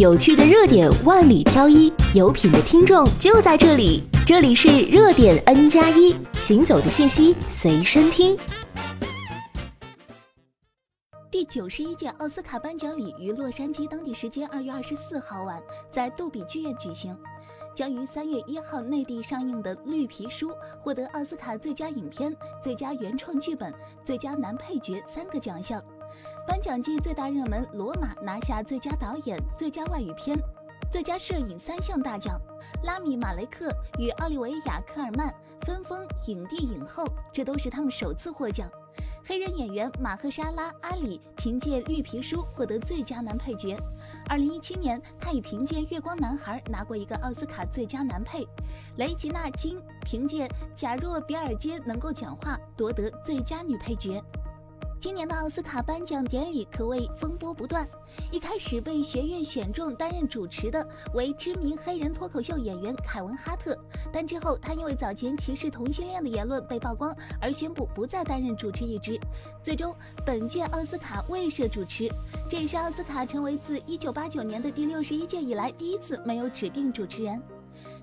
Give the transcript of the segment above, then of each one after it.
有趣的热点万里挑一，有品的听众就在这里。这里是热点 N 加一，行走的信息随身听。第九十一届奥斯卡颁奖礼于洛杉矶当地时间二月二十四号晚在杜比剧院举行，将于三月一号内地上映的《绿皮书》获得奥斯卡最佳影片、最佳原创剧本、最佳男配角三个奖项。颁奖季最大热门《罗马》拿下最佳导演、最佳外语片、最佳摄影三项大奖。拉米·马雷克与奥利维亚·科尔曼分封影帝影后，这都是他们首次获奖。黑人演员马赫沙拉·阿里凭借《绿皮书》获得最佳男配角。二零一七年，他已凭借《月光男孩》拿过一个奥斯卡最佳男配。雷吉娜·金凭借《假若比尔街能够讲话》夺得最佳女配角。今年的奥斯卡颁奖典礼可谓风波不断。一开始被学院选中担任主持的为知名黑人脱口秀演员凯文·哈特，但之后他因为早前歧视同性恋的言论被曝光，而宣布不再担任主持一职。最终，本届奥斯卡未设主持，这也是奥斯卡成为自1989年的第六十一届以来第一次没有指定主持人。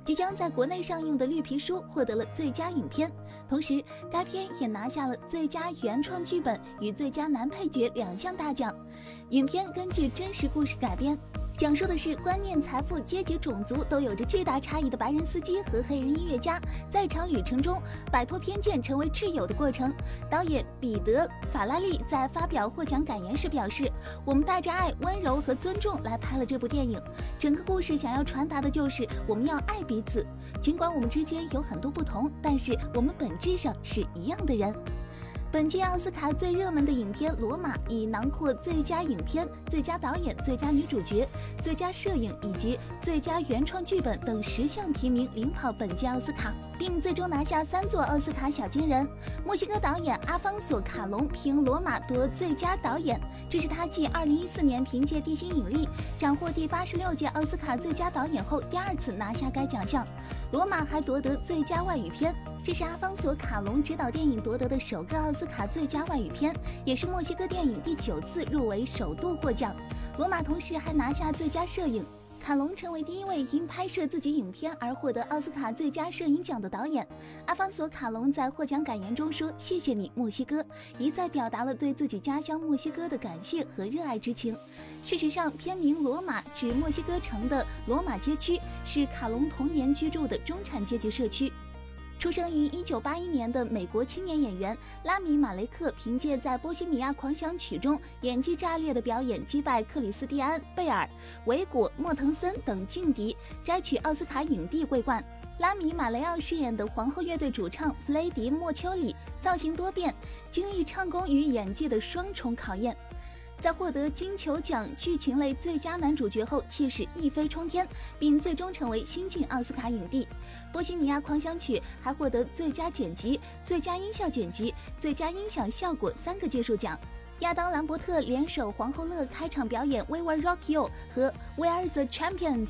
即将在国内上映的《绿皮书》获得了最佳影片，同时该片也拿下了最佳原创剧本与最佳男配角两项大奖。影片根据真实故事改编。讲述的是观念、财富、阶级、种族都有着巨大差异的白人司机和黑人音乐家在一场旅程中摆脱偏见，成为挚友的过程。导演彼得·法拉利在发表获奖感言时表示：“我们带着爱、温柔和尊重来拍了这部电影。整个故事想要传达的就是我们要爱彼此，尽管我们之间有很多不同，但是我们本质上是一样的人。”本届奥斯卡最热门的影片《罗马》以囊括最佳影片、最佳导演、最佳女主角、最佳摄影以及最佳原创剧本等十项提名，领跑本届奥斯卡，并最终拿下三座奥斯卡小金人。墨西哥导演阿方索·卡隆凭《罗马》夺最佳导演，这是他继2014年凭借《地心引力》斩获第八十六届奥斯卡最佳导演后第二次拿下该奖项。《罗马》还夺得最佳外语片。这是阿方索·卡隆执导电影夺得的首个奥斯卡最佳外语片，也是墨西哥电影第九次入围首度获奖。罗马同时还拿下最佳摄影，卡隆成为第一位因拍摄自己影片而获得奥斯卡最佳摄影奖的导演。阿方索·卡隆在获奖感言中说：“谢谢你，墨西哥！”一再表达了对自己家乡墨西哥的感谢和热爱之情。事实上，片名《罗马》指墨西哥城的罗马街区，是卡隆童年居住的中产阶级社区。出生于1981年的美国青年演员拉米·马雷克，凭借在《波西米亚狂想曲》中演技炸裂的表演，击败克里斯蒂安·贝尔、维果·莫腾森等劲敌，摘取奥斯卡影帝桂冠。拉米·马雷奥饰演的皇后乐队主唱弗雷迪·莫丘里，造型多变，经历唱功与演技的双重考验。在获得金球奖剧情类最佳男主角后，气势一飞冲天，并最终成为新晋奥斯卡影帝。《波西米亚狂想曲》还获得最佳剪辑、最佳音效剪辑、最佳音响效果三个技术奖。亚当·兰伯特联手皇后乐开场表演《We Will Rock You》和《We Are the Champions》，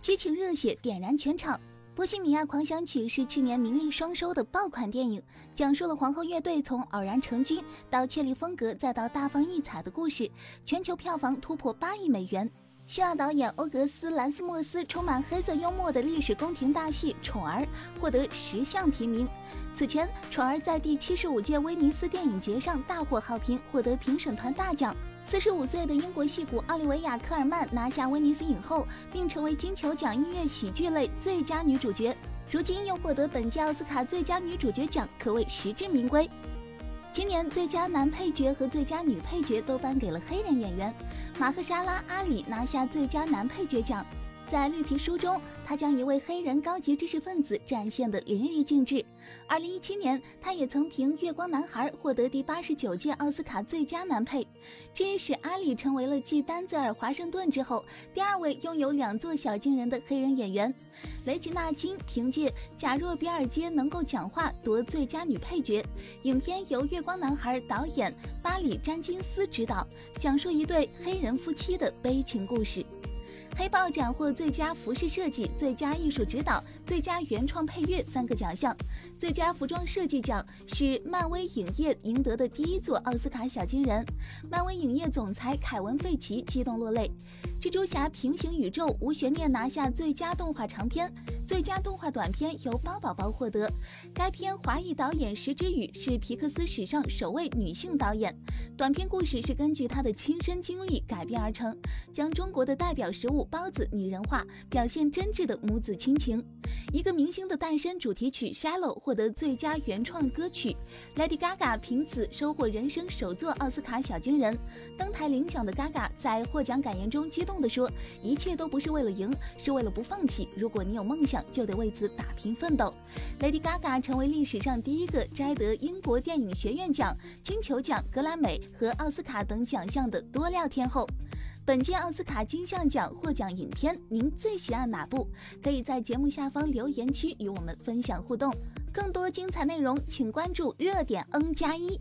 激情热血点燃全场。《波西米亚狂想曲》是去年名利双收的爆款电影，讲述了皇后乐队从偶然成军到确立风格，再到大放异彩的故事。全球票房突破八亿美元。希腊导演欧格斯·兰斯莫斯充满黑色幽默的历史宫廷大戏《宠儿》获得十项提名。此前，《宠儿》在第七十五届威尼斯电影节上大获好评，获得评审团大奖。四十五岁的英国戏骨奥利维亚·科尔曼拿下威尼斯影后，并成为金球奖音乐喜剧类最佳女主角。如今又获得本届奥斯卡最佳女主角奖，可谓实至名归。今年最佳男配角和最佳女配角都颁给了黑人演员，马赫沙拉·阿里拿下最佳男配角奖。在绿皮书中，他将一位黑人高级知识分子展现得淋漓尽致。二零一七年，他也曾凭《月光男孩》获得第八十九届奥斯卡最佳男配，这也使阿里成为了继丹泽尔·华盛顿之后第二位拥有两座小金人的黑人演员。雷吉娜·金凭借《假若比尔街能够讲话》夺最佳女配角。影片由《月光男孩》导演巴里·詹金斯执导，讲述一对黑人夫妻的悲情故事。黑豹斩获最佳服饰设计、最佳艺术指导、最佳原创配乐三个奖项，最佳服装设计奖是漫威影业赢得的第一座奥斯卡小金人。漫威影业总裁凯文·费奇激动落泪。蜘蛛侠：平行宇宙无悬念拿下最佳动画长片，最佳动画短片由包宝宝获得。该片华裔导演石之宇是皮克斯史上首位女性导演。短片故事是根据她的亲身经历改编而成，将中国的代表食物包子拟人化，表现真挚的母子亲情。一个明星的诞生主题曲《Shallow》获得最佳原创歌曲，Lady Gaga 凭此收获人生首座奥斯卡小金人。登台领奖的 Gaga 在获奖感言中激动地说：“一切都不是为了赢，是为了不放弃。如果你有梦想，就得为此打拼奋斗。” Lady Gaga 成为历史上第一个摘得英国电影学院奖、金球奖、格莱美和奥斯卡等奖项的多料天后。本届奥斯卡金像奖获奖影片，您最喜爱哪部？可以在节目下方留言区与我们分享互动。更多精彩内容，请关注热点 N 加一。